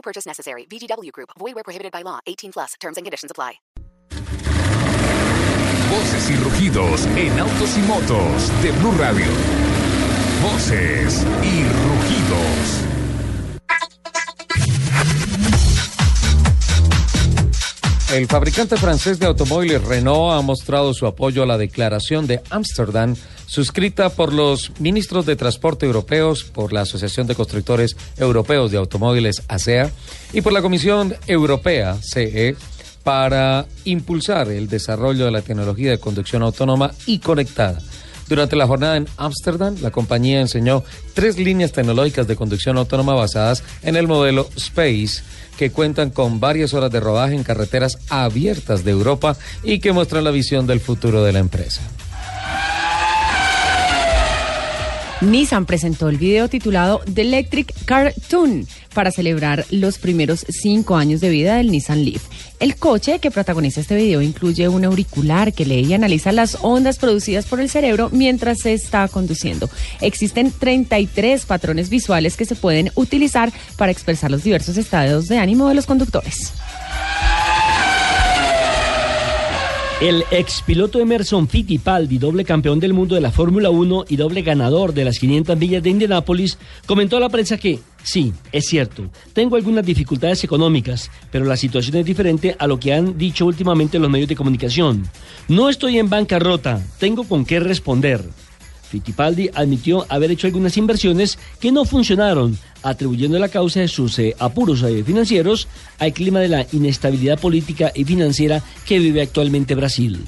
No purchase necessary. VGW Group. Void where prohibited by law. 18 plus. Terms and conditions apply. Voces y rugidos en autos y motos de Blue Radio. Voces y rugidos. El fabricante francés de automóviles Renault ha mostrado su apoyo a la declaración de Ámsterdam suscrita por los ministros de Transporte europeos, por la Asociación de Constructores Europeos de Automóviles ASEA y por la Comisión Europea CE para impulsar el desarrollo de la tecnología de conducción autónoma y conectada. Durante la jornada en Ámsterdam, la compañía enseñó tres líneas tecnológicas de conducción autónoma basadas en el modelo Space que cuentan con varias horas de rodaje en carreteras abiertas de Europa y que muestran la visión del futuro de la empresa. Nissan presentó el video titulado The Electric Cartoon para celebrar los primeros cinco años de vida del Nissan Leaf. El coche que protagoniza este video incluye un auricular que lee y analiza las ondas producidas por el cerebro mientras se está conduciendo. Existen 33 patrones visuales que se pueden utilizar para expresar los diversos estados de ánimo de los conductores. El expiloto Emerson Fittipaldi, doble campeón del mundo de la Fórmula 1 y doble ganador de las 500 millas de Indianápolis, comentó a la prensa que, sí, es cierto, tengo algunas dificultades económicas, pero la situación es diferente a lo que han dicho últimamente los medios de comunicación. No estoy en bancarrota, tengo con qué responder. Fittipaldi admitió haber hecho algunas inversiones que no funcionaron, atribuyendo la causa de sus eh, apuros eh, financieros al clima de la inestabilidad política y financiera que vive actualmente Brasil.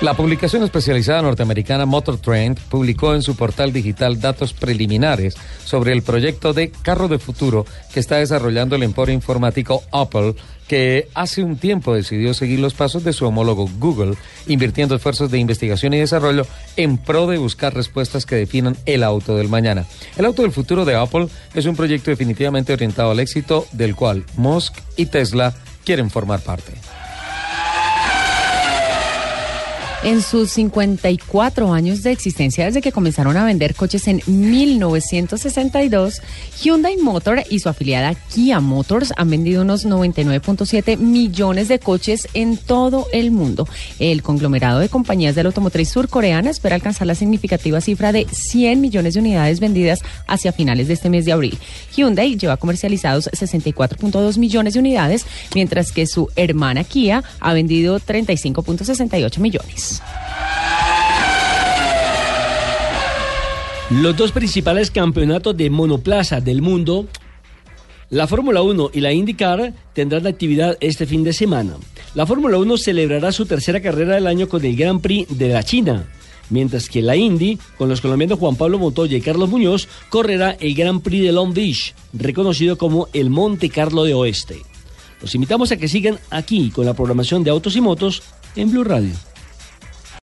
La publicación especializada norteamericana Motor Trend publicó en su portal digital datos preliminares sobre el proyecto de carro de futuro que está desarrollando el emporio informático Apple, que hace un tiempo decidió seguir los pasos de su homólogo Google, invirtiendo esfuerzos de investigación y desarrollo en pro de buscar respuestas que definan el auto del mañana. El auto del futuro de Apple es un proyecto definitivamente orientado al éxito, del cual Musk y Tesla quieren formar parte. En sus 54 años de existencia desde que comenzaron a vender coches en 1962, Hyundai Motor y su afiliada Kia Motors han vendido unos 99.7 millones de coches en todo el mundo. El conglomerado de compañías de la automotriz surcoreana espera alcanzar la significativa cifra de 100 millones de unidades vendidas hacia finales de este mes de abril. Hyundai lleva comercializados 64.2 millones de unidades, mientras que su hermana Kia ha vendido 35.68 millones. Los dos principales campeonatos de monoplaza del mundo, la Fórmula 1 y la IndyCar, tendrán actividad este fin de semana. La Fórmula 1 celebrará su tercera carrera del año con el Grand Prix de la China, mientras que la Indy, con los colombianos Juan Pablo Montoya y Carlos Muñoz, correrá el Grand Prix de Long Beach, reconocido como el Monte Carlo de Oeste. Los invitamos a que sigan aquí con la programación de Autos y Motos en Blue Radio.